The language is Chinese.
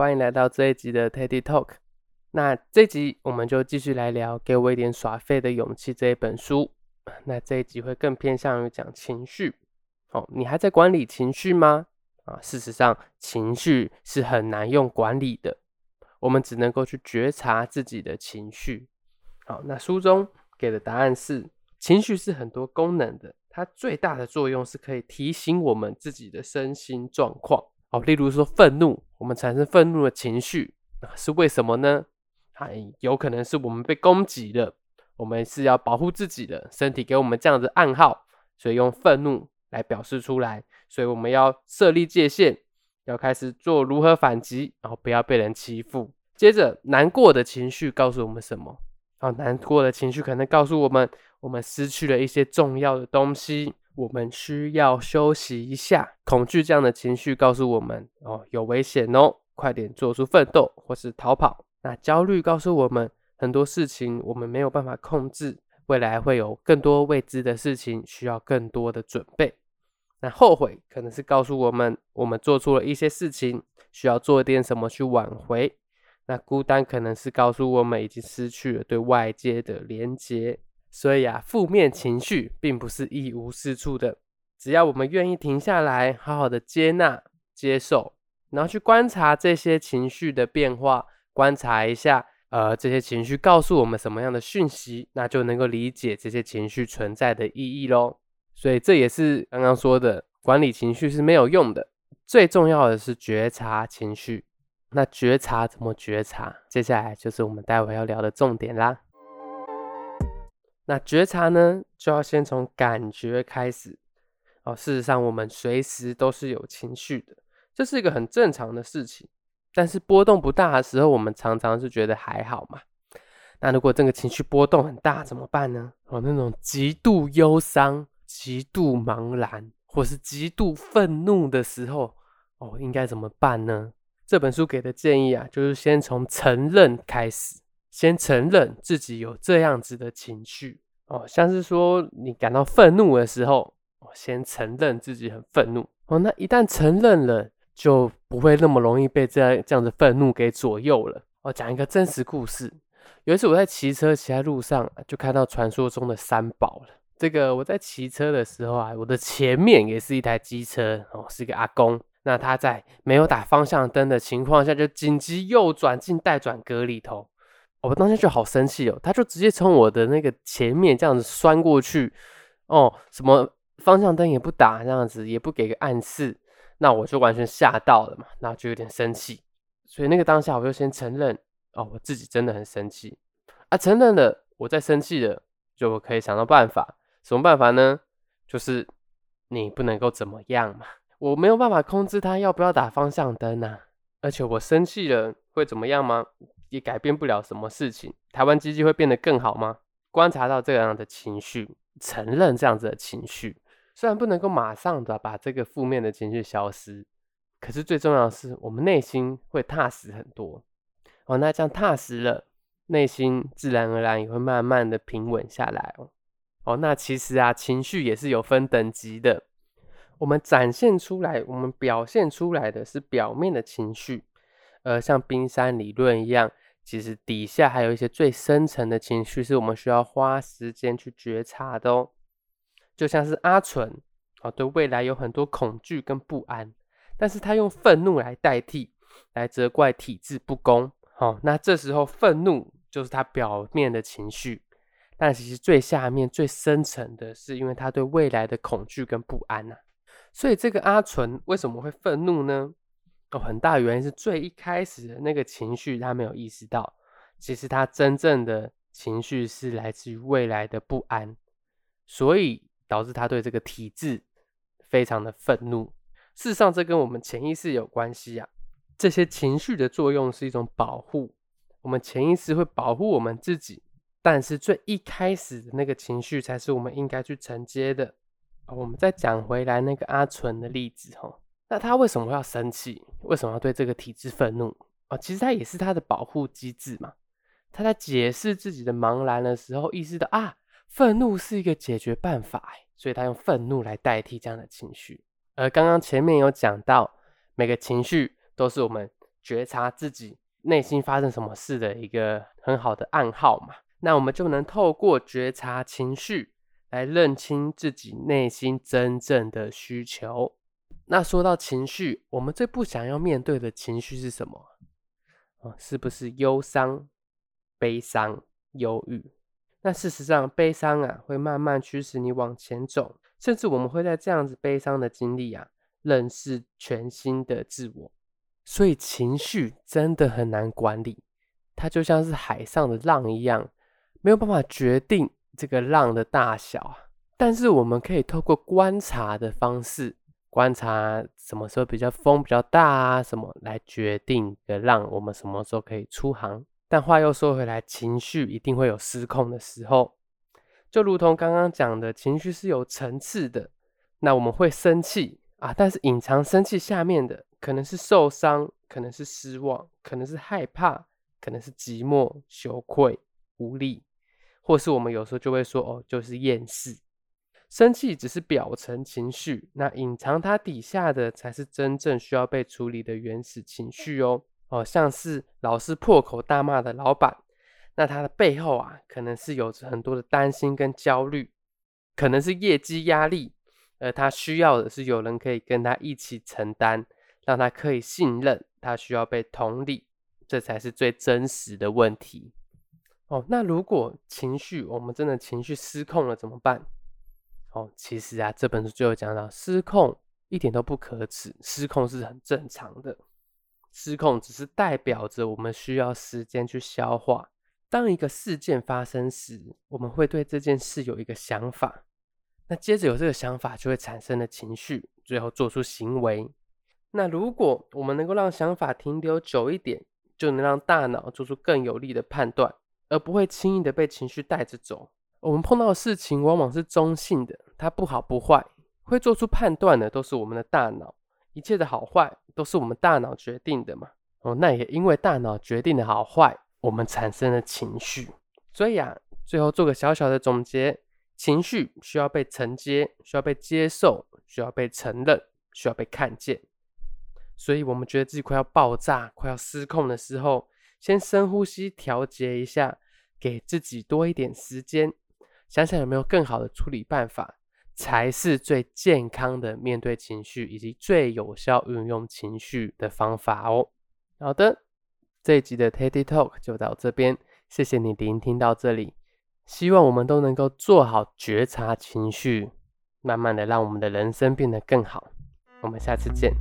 欢迎来到这一集的 Teddy Talk。那这集我们就继续来聊《给我一点耍废的勇气》这一本书。那这一集会更偏向于讲情绪。哦，你还在管理情绪吗？啊，事实上，情绪是很难用管理的。我们只能够去觉察自己的情绪。好，那书中给的答案是：情绪是很多功能的，它最大的作用是可以提醒我们自己的身心状况。哦，例如说愤怒，我们产生愤怒的情绪啊，是为什么呢？哎，有可能是我们被攻击了，我们是要保护自己的身体，给我们这样的暗号，所以用愤怒来表示出来。所以我们要设立界限，要开始做如何反击，然后不要被人欺负。接着，难过的情绪告诉我们什么？啊，难过的情绪可能告诉我们，我们失去了一些重要的东西，我们需要休息一下。恐惧这样的情绪告诉我们，哦，有危险哦，快点做出奋斗或是逃跑。那焦虑告诉我们很多事情我们没有办法控制，未来会有更多未知的事情需要更多的准备。那后悔可能是告诉我们我们做出了一些事情，需要做点什么去挽回。那孤单可能是告诉我们已经失去了对外界的连接。所以啊，负面情绪并不是一无是处的，只要我们愿意停下来，好好的接纳、接受，然后去观察这些情绪的变化。观察一下，呃，这些情绪告诉我们什么样的讯息，那就能够理解这些情绪存在的意义喽。所以这也是刚刚说的，管理情绪是没有用的，最重要的是觉察情绪。那觉察怎么觉察？接下来就是我们待会要聊的重点啦。那觉察呢，就要先从感觉开始。哦，事实上，我们随时都是有情绪的，这是一个很正常的事情。但是波动不大的时候，我们常常是觉得还好嘛。那如果这个情绪波动很大，怎么办呢？哦，那种极度忧伤、极度茫然，或是极度愤怒的时候，哦，应该怎么办呢？这本书给的建议啊，就是先从承认开始，先承认自己有这样子的情绪。哦，像是说你感到愤怒的时候，哦，先承认自己很愤怒。哦，那一旦承认了。就不会那么容易被这样这样子愤怒给左右了。我讲一个真实故事。有一次我在骑车骑在路上，就看到传说中的三宝了。这个我在骑车的时候啊，我的前面也是一台机车哦，是一个阿公。那他在没有打方向灯的情况下，就紧急右转进待转格里头。我当时就好生气哦，他就直接从我的那个前面这样子钻过去哦，什么方向灯也不打，这样子也不给个暗示。那我就完全吓到了嘛，那就有点生气，所以那个当下我就先承认哦，我自己真的很生气啊，承认了我在生气了，就可以想到办法，什么办法呢？就是你不能够怎么样嘛，我没有办法控制他要不要打方向灯啊，而且我生气了会怎么样吗？也改变不了什么事情，台湾经济会变得更好吗？观察到这样的情绪，承认这样子的情绪。虽然不能够马上的把这个负面的情绪消失，可是最重要的是，我们内心会踏实很多哦。那这样踏实了，内心自然而然也会慢慢的平稳下来哦。哦，那其实啊，情绪也是有分等级的。我们展现出来，我们表现出来的是表面的情绪，呃，像冰山理论一样，其实底下还有一些最深层的情绪，是我们需要花时间去觉察的哦。就像是阿纯哦，对未来有很多恐惧跟不安，但是他用愤怒来代替，来责怪体制不公。哦，那这时候愤怒就是他表面的情绪，但其实最下面、最深层的是，因为他对未来的恐惧跟不安呐。所以这个阿纯为什么会愤怒呢？哦，很大原因是最一开始的那个情绪他没有意识到，其实他真正的情绪是来自于未来的不安，所以。导致他对这个体制非常的愤怒。事实上，这跟我们潜意识有关系啊。这些情绪的作用是一种保护，我们潜意识会保护我们自己。但是最一开始的那个情绪才是我们应该去承接的。我们再讲回来那个阿纯的例子哈，那他为什么要生气？为什么要对这个体制愤怒啊？其实他也是他的保护机制嘛。他在解释自己的茫然的时候，意识到啊。愤怒是一个解决办法，所以他用愤怒来代替这样的情绪。而刚刚前面有讲到，每个情绪都是我们觉察自己内心发生什么事的一个很好的暗号嘛。那我们就能透过觉察情绪来认清自己内心真正的需求。那说到情绪，我们最不想要面对的情绪是什么？啊，是不是忧伤、悲伤、忧郁？那事实上，悲伤啊，会慢慢驱使你往前走，甚至我们会在这样子悲伤的经历啊，认识全新的自我。所以情绪真的很难管理，它就像是海上的浪一样，没有办法决定这个浪的大小。但是我们可以透过观察的方式，观察什么时候比较风比较大啊，什么来决定的浪，我们什么时候可以出航。但话又说回来，情绪一定会有失控的时候，就如同刚刚讲的，情绪是有层次的。那我们会生气啊，但是隐藏生气下面的，可能是受伤，可能是失望，可能是害怕，可能是寂寞、羞愧、无力，或是我们有时候就会说，哦，就是厌世。生气只是表层情绪，那隐藏它底下的，才是真正需要被处理的原始情绪哦。哦，像是老是破口大骂的老板，那他的背后啊，可能是有着很多的担心跟焦虑，可能是业绩压力，而他需要的是有人可以跟他一起承担，让他可以信任，他需要被同理，这才是最真实的问题。哦，那如果情绪我们真的情绪失控了怎么办？哦，其实啊，这本书就有讲到，失控一点都不可耻，失控是很正常的。失控只是代表着我们需要时间去消化。当一个事件发生时，我们会对这件事有一个想法，那接着有这个想法就会产生了情绪，最后做出行为。那如果我们能够让想法停留久一点，就能让大脑做出更有力的判断，而不会轻易的被情绪带着走。我们碰到的事情往往是中性的，它不好不坏，会做出判断的都是我们的大脑。一切的好坏都是我们大脑决定的嘛？哦，那也因为大脑决定的好坏，我们产生了情绪。所以啊，最后做个小小的总结：情绪需要被承接，需要被接受，需要被承认，需要被看见。所以，我们觉得自己快要爆炸、快要失控的时候，先深呼吸，调节一下，给自己多一点时间，想想有没有更好的处理办法。才是最健康的面对情绪，以及最有效运用情绪的方法哦。好的，这一集的 Teddy Talk 就到这边，谢谢你聆听到这里。希望我们都能够做好觉察情绪，慢慢的让我们的人生变得更好。我们下次见。